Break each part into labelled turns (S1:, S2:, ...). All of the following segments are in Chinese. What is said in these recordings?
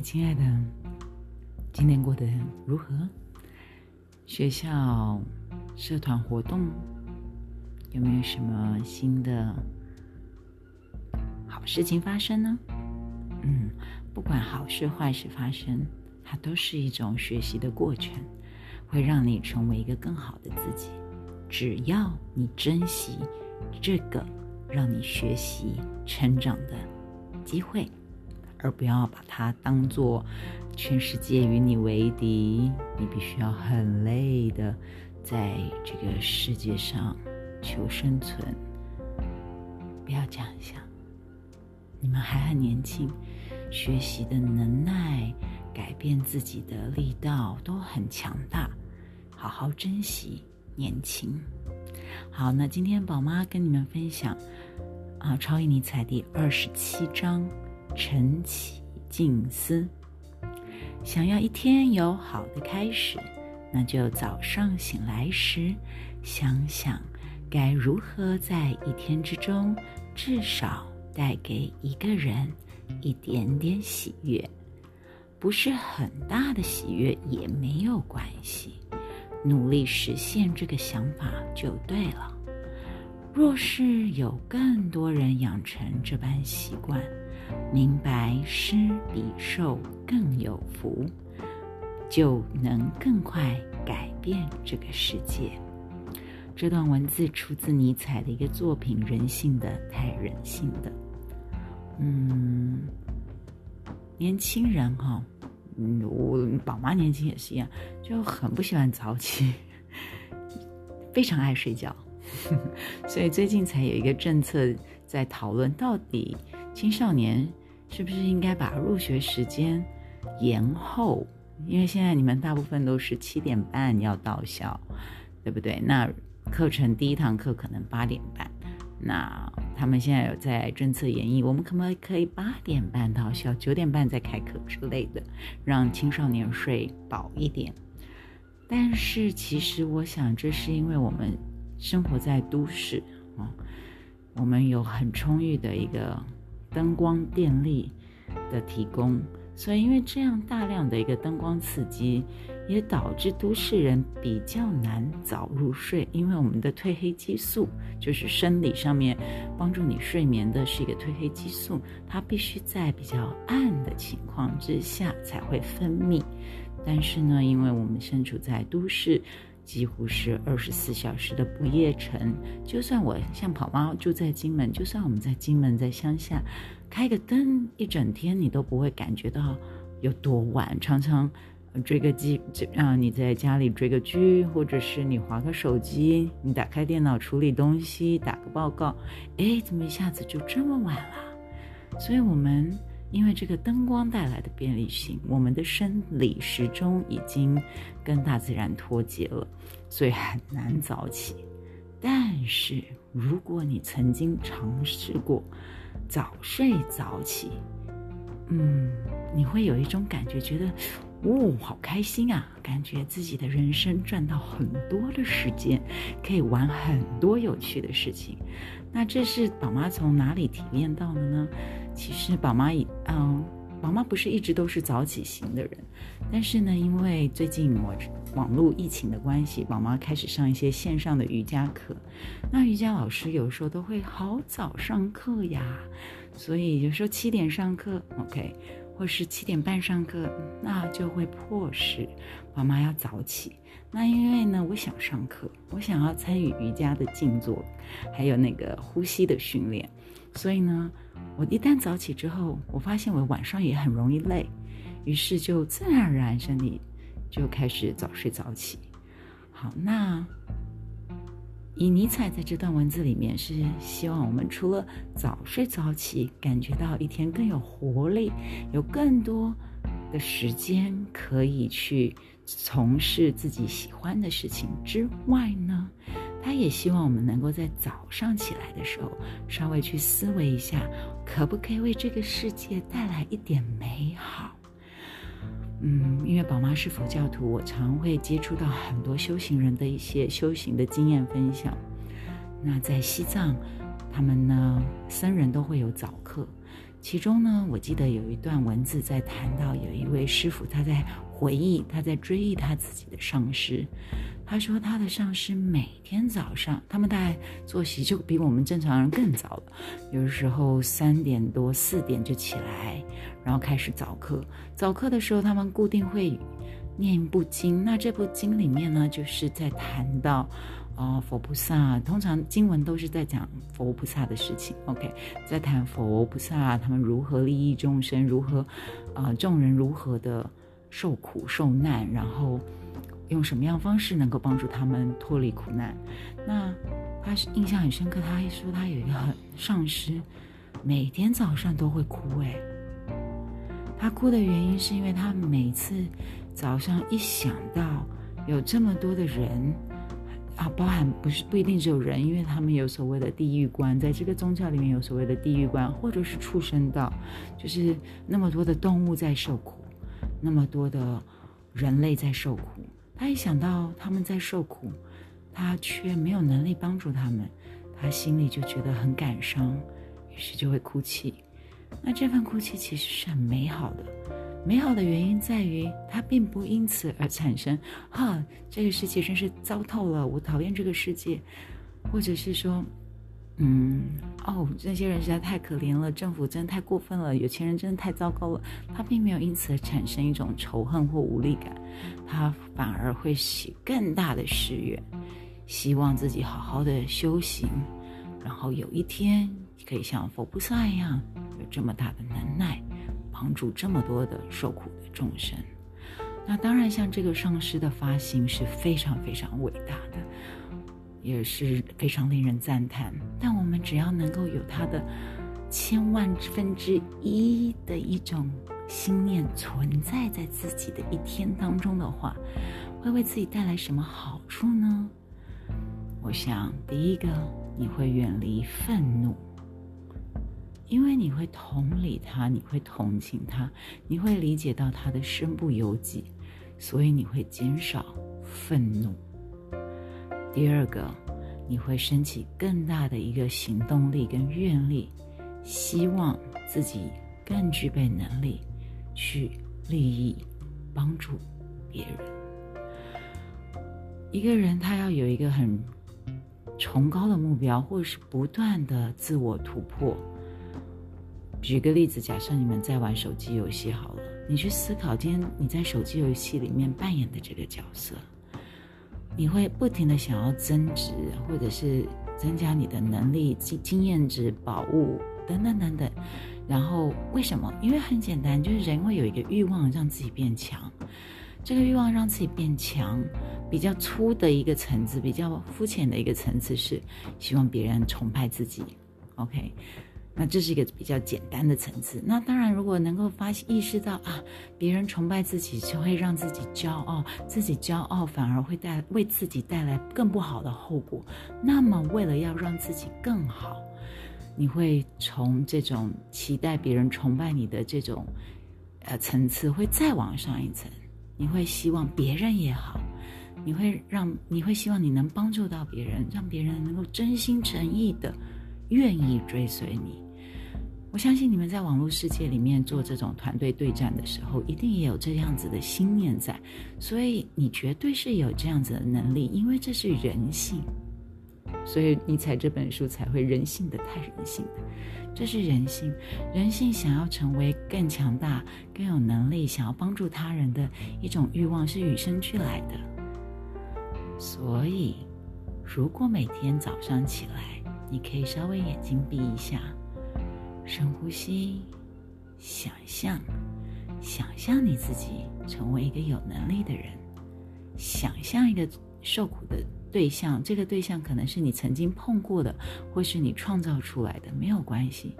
S1: 亲爱的，今天过得如何？学校社团活动有没有什么新的好事情发生呢？嗯，不管好事坏事发生，它都是一种学习的过程，会让你成为一个更好的自己。只要你珍惜这个让你学习成长的机会。而不要把它当做全世界与你为敌，你必须要很累的在这个世界上求生存。不要这样想，你们还很年轻，学习的能耐、改变自己的力道都很强大，好好珍惜年轻。好，那今天宝妈跟你们分享啊，《超越尼采》第二十七章。晨起静思，想要一天有好的开始，那就早上醒来时想想该如何在一天之中至少带给一个人一点点喜悦，不是很大的喜悦也没有关系，努力实现这个想法就对了。若是有更多人养成这般习惯。明白施比受更有福，就能更快改变这个世界。这段文字出自尼采的一个作品《人性的太人性的》。嗯，年轻人哈，嗯，我宝妈年轻也是一样，就很不喜欢早起，非常爱睡觉，所以最近才有一个政策在讨论到底。青少年是不是应该把入学时间延后？因为现在你们大部分都是七点半要到校，对不对？那课程第一堂课可能八点半，那他们现在有在政策演绎，我们可不可以八点半到校，九点半再开课之类的，让青少年睡饱一点？但是其实我想，这是因为我们生活在都市啊，我们有很充裕的一个。灯光电力的提供，所以因为这样大量的一个灯光刺激，也导致都市人比较难早入睡。因为我们的褪黑激素，就是生理上面帮助你睡眠的是一个褪黑激素，它必须在比较暗的情况之下才会分泌。但是呢，因为我们身处在都市。几乎是二十四小时的不夜城。就算我像跑猫住在金门，就算我们在金门在乡下，开个灯一整天，你都不会感觉到有多晚。常常追个剧，让，你在家里追个剧，或者是你划个手机，你打开电脑处理东西，打个报告，哎，怎么一下子就这么晚了？所以我们。因为这个灯光带来的便利性，我们的生理时钟已经跟大自然脱节了，所以很难早起。但是如果你曾经尝试过早睡早起，嗯，你会有一种感觉，觉得，哦，好开心啊！感觉自己的人生赚到很多的时间，可以玩很多有趣的事情。那这是宝妈从哪里体验到的呢？其实宝妈以嗯，宝妈不是一直都是早起型的人，但是呢，因为最近我网络疫情的关系，宝妈开始上一些线上的瑜伽课。那瑜伽老师有时候都会好早上课呀，所以有时候七点上课，OK，或是七点半上课，那就会迫使妈妈要早起。那因为呢，我想上课，我想要参与瑜伽的静坐，还有那个呼吸的训练，所以呢。我一旦早起之后，我发现我晚上也很容易累，于是就自然而然身体就开始早睡早起。好，那以尼采在这段文字里面是希望我们除了早睡早起，感觉到一天更有活力，有更多的时间可以去从事自己喜欢的事情之外呢？他也希望我们能够在早上起来的时候，稍微去思维一下，可不可以为这个世界带来一点美好。嗯，因为宝妈是佛教徒，我常会接触到很多修行人的一些修行的经验分享。那在西藏，他们呢僧人都会有早课，其中呢，我记得有一段文字在谈到有一位师傅，他在回忆，他在追忆他自己的上师。他说他的上师每天早上，他们大概作息就比我们正常人更早了，有的时候三点多四点就起来，然后开始早课。早课的时候，他们固定会念一部经，那这部经里面呢，就是在谈到。哦，佛菩萨通常经文都是在讲佛菩萨的事情。OK，在谈佛菩萨他们如何利益众生，如何，呃，众人如何的受苦受难，然后用什么样方式能够帮助他们脱离苦难。那他是印象很深刻，他还说他有一个上师，每天早上都会哭。哎，他哭的原因是因为他每次早上一想到有这么多的人。啊，包含不是不一定只有人，因为他们有所谓的地狱观，在这个宗教里面有所谓的地狱观，或者是畜生道，就是那么多的动物在受苦，那么多的人类在受苦。他一想到他们在受苦，他却没有能力帮助他们，他心里就觉得很感伤，于是就会哭泣。那这份哭泣其实是很美好的。美好的原因在于，它并不因此而产生“哈，这个世界真是糟透了，我讨厌这个世界”，或者是说，“嗯，哦，这些人实在太可怜了，政府真的太过分了，有钱人真的太糟糕了。”他并没有因此而产生一种仇恨或无力感，他反而会起更大的誓愿，希望自己好好的修行，然后有一天可以像佛菩萨一样，有这么大的能耐。帮助这么多的受苦的众生，那当然，像这个上师的发心是非常非常伟大的，也是非常令人赞叹。但我们只要能够有他的千万分之一的一种心念存在在自己的一天当中的话，会为自己带来什么好处呢？我想，第一个，你会远离愤怒。因为你会同理他，你会同情他，你会理解到他的身不由己，所以你会减少愤怒。第二个，你会升起更大的一个行动力跟愿力，希望自己更具备能力去利益、帮助别人。一个人他要有一个很崇高的目标，或者是不断的自我突破。举个例子，假设你们在玩手机游戏好了，你去思考今天你在手机游戏里面扮演的这个角色，你会不停的想要增值，或者是增加你的能力、经经验值、宝物等等等等。然后为什么？因为很简单，就是人会有一个欲望让自己变强。这个欲望让自己变强，比较粗的一个层次，比较肤浅的一个层次是希望别人崇拜自己。OK。那这是一个比较简单的层次。那当然，如果能够发意识到啊，别人崇拜自己就会让自己骄傲，自己骄傲反而会带为自己带来更不好的后果。那么，为了要让自己更好，你会从这种期待别人崇拜你的这种呃层次，会再往上一层。你会希望别人也好，你会让你会希望你能帮助到别人，让别人能够真心诚意的愿意追随你。我相信你们在网络世界里面做这种团队对战的时候，一定也有这样子的心念在，所以你绝对是有这样子的能力，因为这是人性，所以你才这本书才会人性的太人性的，这是人性，人性想要成为更强大、更有能力，想要帮助他人的一种欲望是与生俱来的。所以，如果每天早上起来，你可以稍微眼睛闭一下。深呼吸，想象，想象你自己成为一个有能力的人，想象一个受苦的对象，这个对象可能是你曾经碰过的，或是你创造出来的，没有关系。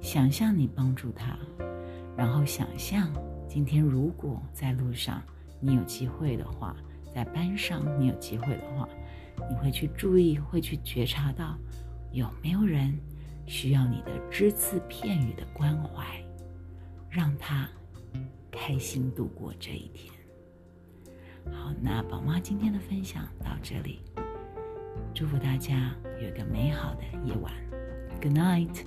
S1: 想象你帮助他，然后想象今天如果在路上你有机会的话，在班上你有机会的话，你会去注意，会去觉察到有没有人。需要你的只字片语的关怀，让他开心度过这一天。好，那宝妈今天的分享到这里，祝福大家有一个美好的夜晚。Good night。